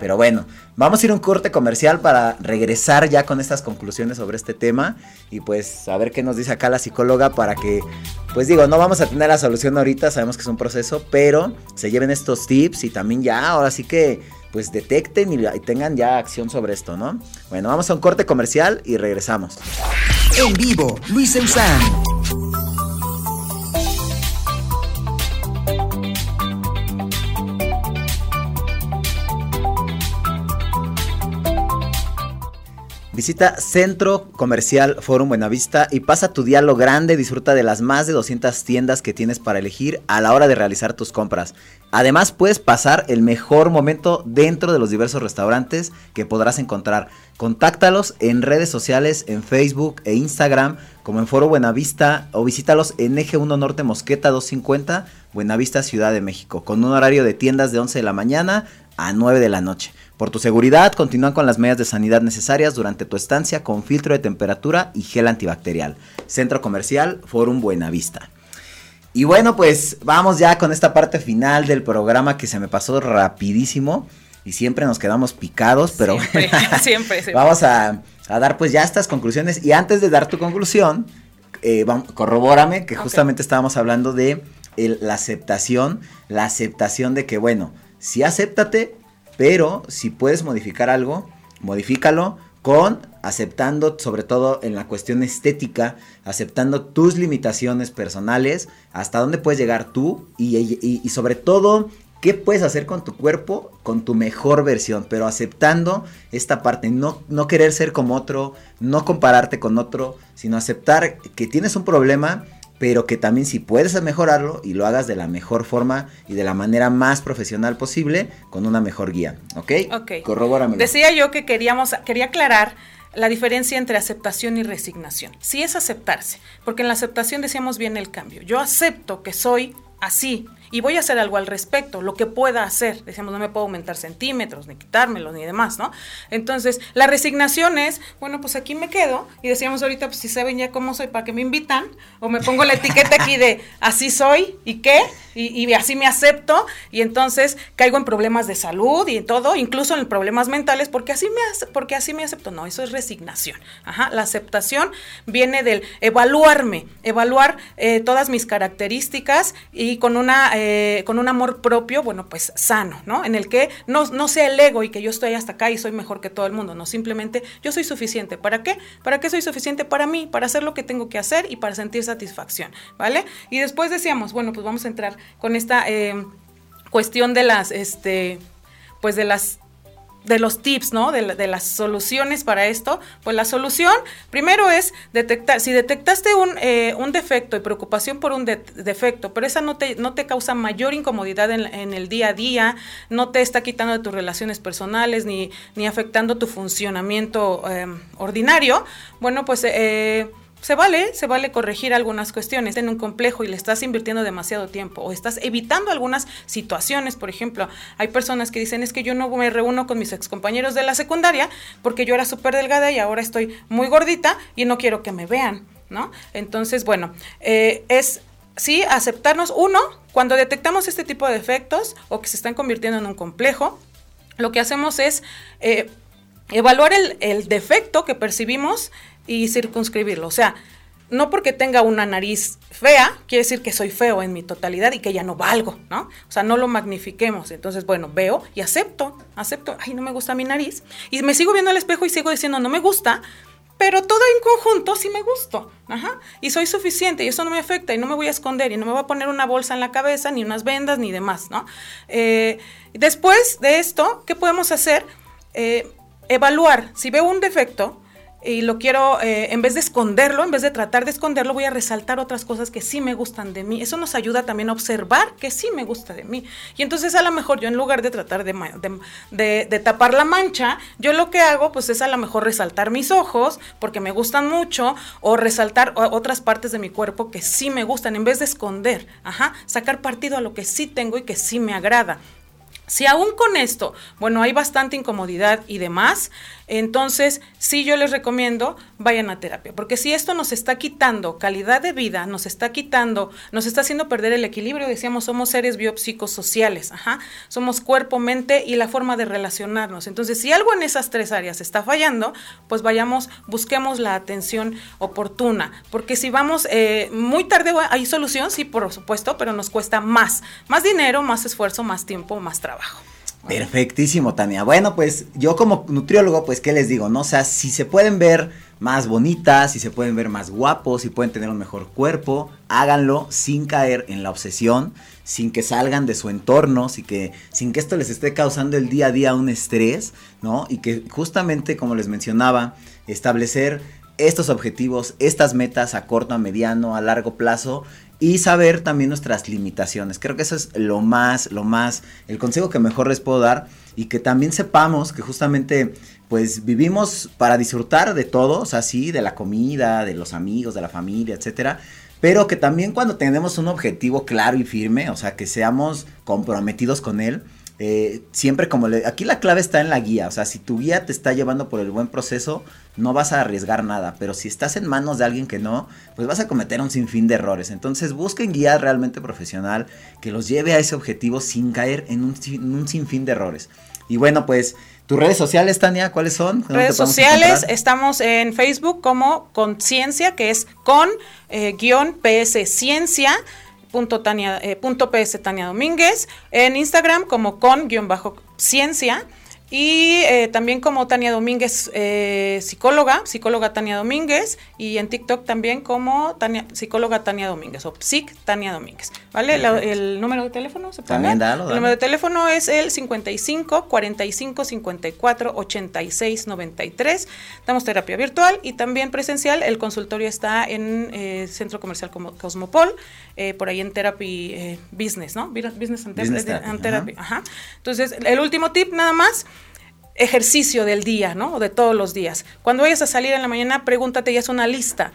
Pero bueno, vamos a ir a un corte comercial para regresar ya con estas conclusiones sobre este tema y pues a ver qué nos dice acá la psicóloga para que, pues digo, no vamos a tener la solución ahorita, sabemos que es un proceso, pero se lleven estos tips y también ya, ahora sí que pues detecten y, y tengan ya acción sobre esto, ¿no? Bueno, vamos a un corte comercial y regresamos. En vivo, Luis Eusán. Visita Centro Comercial Forum Buenavista y pasa tu día lo grande, disfruta de las más de 200 tiendas que tienes para elegir a la hora de realizar tus compras. Además puedes pasar el mejor momento dentro de los diversos restaurantes que podrás encontrar. Contáctalos en redes sociales, en Facebook e Instagram como en Foro Buenavista o visítalos en Eje 1 Norte Mosqueta 250, Buenavista, Ciudad de México, con un horario de tiendas de 11 de la mañana a 9 de la noche. Por tu seguridad, continúan con las medidas de sanidad necesarias durante tu estancia con filtro de temperatura y gel antibacterial. Centro Comercial Forum Buenavista. Y bueno, pues vamos ya con esta parte final del programa que se me pasó rapidísimo y siempre nos quedamos picados, pero siempre, siempre, vamos a, dar pues ya estas conclusiones. Y antes de dar tu conclusión, eh, corrobórame que justamente estábamos hablando de la aceptación, la aceptación de que bueno, si acéptate, pero si puedes modificar algo, modifícalo con aceptando sobre todo en la cuestión estética, aceptando tus limitaciones personales, hasta dónde puedes llegar tú y, sobre todo qué puedes hacer con tu cuerpo, con tu mejor versión, pero aceptando esta parte, no, no querer ser como otro, no compararte con otro, sino aceptar que tienes un problema pero que también si puedes mejorarlo y lo hagas de la mejor forma y de la manera más profesional posible con una mejor guía, ¿ok? Ok. Corrobórame. Decía yo que queríamos, quería aclarar la diferencia entre aceptación y resignación. Sí es aceptarse, porque en la aceptación decíamos bien el cambio. Yo acepto que soy así y voy a hacer algo al respecto, lo que pueda hacer. Decíamos, no me puedo aumentar centímetros, ni quitármelos, ni demás, ¿no? Entonces, la resignación es, bueno, pues aquí me quedo y decíamos ahorita, pues si saben ya cómo soy, ¿para que me invitan? O me pongo la etiqueta aquí de así soy y qué, y, así me acepto y entonces caigo en problemas de salud y en todo, incluso en problemas mentales, porque así me, porque así me acepto. No, eso es resignación. Ajá, la aceptación viene del evaluarme, evaluar eh, todas mis características y con una... Eh, con un amor propio, bueno, pues sano, ¿no? En el que no, no sea el ego y que yo estoy hasta acá y soy mejor que todo el mundo, no, simplemente yo soy suficiente. ¿Para qué? ¿Para qué soy suficiente? Para mí, para hacer lo que tengo que hacer y para sentir satisfacción, ¿vale? Y después decíamos, bueno, pues vamos a entrar con esta eh, cuestión de las, este, pues de las de los tips, ¿no? De, de, las soluciones para esto, pues la solución primero es detectar, si detectaste un, eh, un defecto y preocupación por un defecto, pero esa no te, no te causa mayor incomodidad en, en, el día a día, no te está quitando de tus relaciones personales ni, ni afectando tu funcionamiento eh, ordinario, bueno, pues... se vale, se vale corregir algunas cuestiones en un complejo y le estás invirtiendo demasiado tiempo o estás evitando algunas situaciones, por ejemplo, hay personas que dicen es que yo no me reúno con mis excompañeros de la secundaria porque yo era súper delgada y ahora estoy muy gordita y no quiero que me vean, ¿no? Entonces, bueno, eh, es sí aceptarnos, uno, cuando detectamos este tipo de defectos o que se están convirtiendo en un complejo, lo que hacemos es eh, evaluar el, el defecto que percibimos y circunscribirlo. O sea, no porque tenga una nariz fea, quiere decir que soy feo en mi totalidad y que ya no valgo, ¿no? O sea, no lo magnifiquemos. Entonces, bueno, veo y acepto, acepto, ay, no me gusta mi nariz. Y me sigo viendo al espejo y sigo diciendo, no me gusta, pero todo en conjunto sí me gusto. Ajá. Y soy suficiente y eso no me afecta y no me voy a esconder y no me voy a poner una bolsa en la cabeza, ni unas vendas, ni demás, ¿no? Eh, después de esto, ¿qué podemos hacer? Eh, evaluar. Si veo un defecto, y lo quiero, eh, en vez de esconderlo, en vez de tratar de esconderlo, voy a resaltar otras cosas que sí me gustan de mí. Eso nos ayuda también a observar que sí me gusta de mí. Y entonces a lo mejor yo en lugar de tratar de, de, de, tapar la mancha, yo lo que hago pues es a lo mejor resaltar mis ojos porque me gustan mucho o resaltar otras partes de mi cuerpo que sí me gustan en vez de esconder, ajá, sacar partido a lo que sí tengo y que sí me agrada. Si aún con esto, bueno, hay bastante incomodidad y demás, entonces sí yo les recomiendo vayan a terapia, porque si esto nos está quitando calidad de vida, nos está quitando, nos está haciendo perder el equilibrio, decíamos, somos seres biopsicosociales, ajá, somos cuerpo, mente y la forma de relacionarnos. Entonces, si algo en esas tres áreas está fallando, pues vayamos, busquemos la atención oportuna, porque si vamos eh, muy tarde, hay solución, sí, por supuesto, pero nos cuesta más, más dinero, más esfuerzo, más tiempo, más trabajo. Perfectísimo, Tania. Bueno, pues yo como nutriólogo, pues, ¿qué les digo? No o sea, si se pueden ver más bonitas, si se pueden ver más guapos, si pueden tener un mejor cuerpo, háganlo sin caer en la obsesión, sin que salgan de su entorno, sin que, sin que esto les esté causando el día a día un estrés, ¿no? Y que justamente, como les mencionaba, establecer estos objetivos, estas metas a corto, a mediano, a largo plazo y saber también nuestras limitaciones. Creo que eso es lo más, lo más, el consejo que mejor les puedo dar y que también sepamos que justamente pues vivimos para disfrutar de todo, o sea, sí, de la comida, de los amigos, de la familia, etcétera, pero que también cuando tenemos un objetivo claro y firme, o sea, que seamos comprometidos con él, eh, siempre como le, aquí la clave está en la guía, o sea, si tu guía te está llevando por el buen proceso, no vas a arriesgar nada, pero si estás en manos de alguien que no, pues vas a cometer un sinfín de errores. Entonces busquen guía realmente profesional que los lleve a ese objetivo sin caer en un, un sinfín de errores. Y bueno, pues tus redes sociales, Tania, ¿cuáles son? Redes sociales, estamos en Facebook como Conciencia, que es con eh, guion PS Ciencia punto, Tania, eh, punto PS Tania Domínguez, en Instagram como con guion bajo ciencia y eh, también como Tania Domínguez, eh, psicóloga, psicóloga Tania Domínguez, y en TikTok también como Tania, psicóloga Tania Domínguez, o psic Tania Domínguez. ¿Vale? el número de teléfono, ¿se puede También dalo, El número de teléfono es el 55 45 54 86 93. Damos terapia virtual y también presencial. El consultorio está en eh, Centro Comercial Cosmopol, por ahí en Therapy Business, ¿no? Business and, Therapy. Ajá. Entonces, el último tip nada más ejercicio del día, ¿no? O de todos los días. Cuando vayas a salir en la mañana, pregúntate ya es una lista.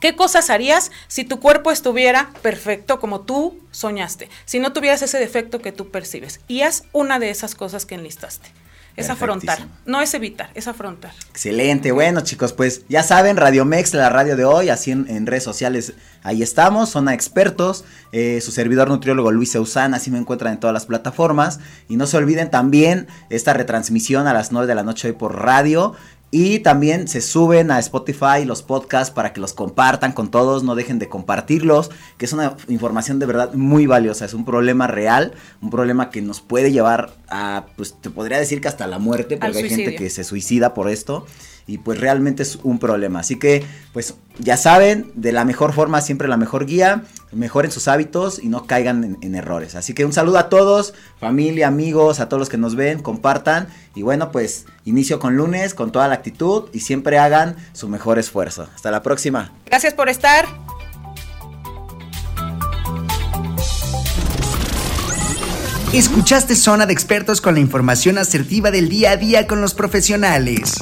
¿Qué cosas harías si tu cuerpo estuviera perfecto como tú soñaste? Si no tuvieras ese defecto que tú percibes. Y haz una de esas cosas que enlistaste. Es afrontar, no es evitar, es afrontar. Excelente, bueno chicos, pues ya saben, Radio Mex, la radio de hoy, así en, redes sociales, ahí estamos, son expertos, eh, su servidor nutriólogo Luis Eusana, así me encuentran en todas las plataformas, y no se olviden también esta retransmisión a las 9 de la noche hoy por radio, y también se suben a Spotify los podcasts para que los compartan con todos, no dejen de compartirlos, que es una información de verdad muy valiosa, es un problema real, un problema que nos puede llevar a, pues te podría decir que hasta la muerte, porque hay gente que se suicida por esto. Y pues realmente es un problema. Así que pues ya saben, de la mejor forma, siempre la mejor guía, mejoren sus hábitos y no caigan en, en errores. Así que un saludo a todos, familia, amigos, a todos los que nos ven, compartan y bueno pues inicio con lunes con toda la actitud y siempre hagan su mejor esfuerzo. Hasta la próxima. Gracias por estar. Escuchaste Zona de Expertos con la información asertiva del día a día con los profesionales.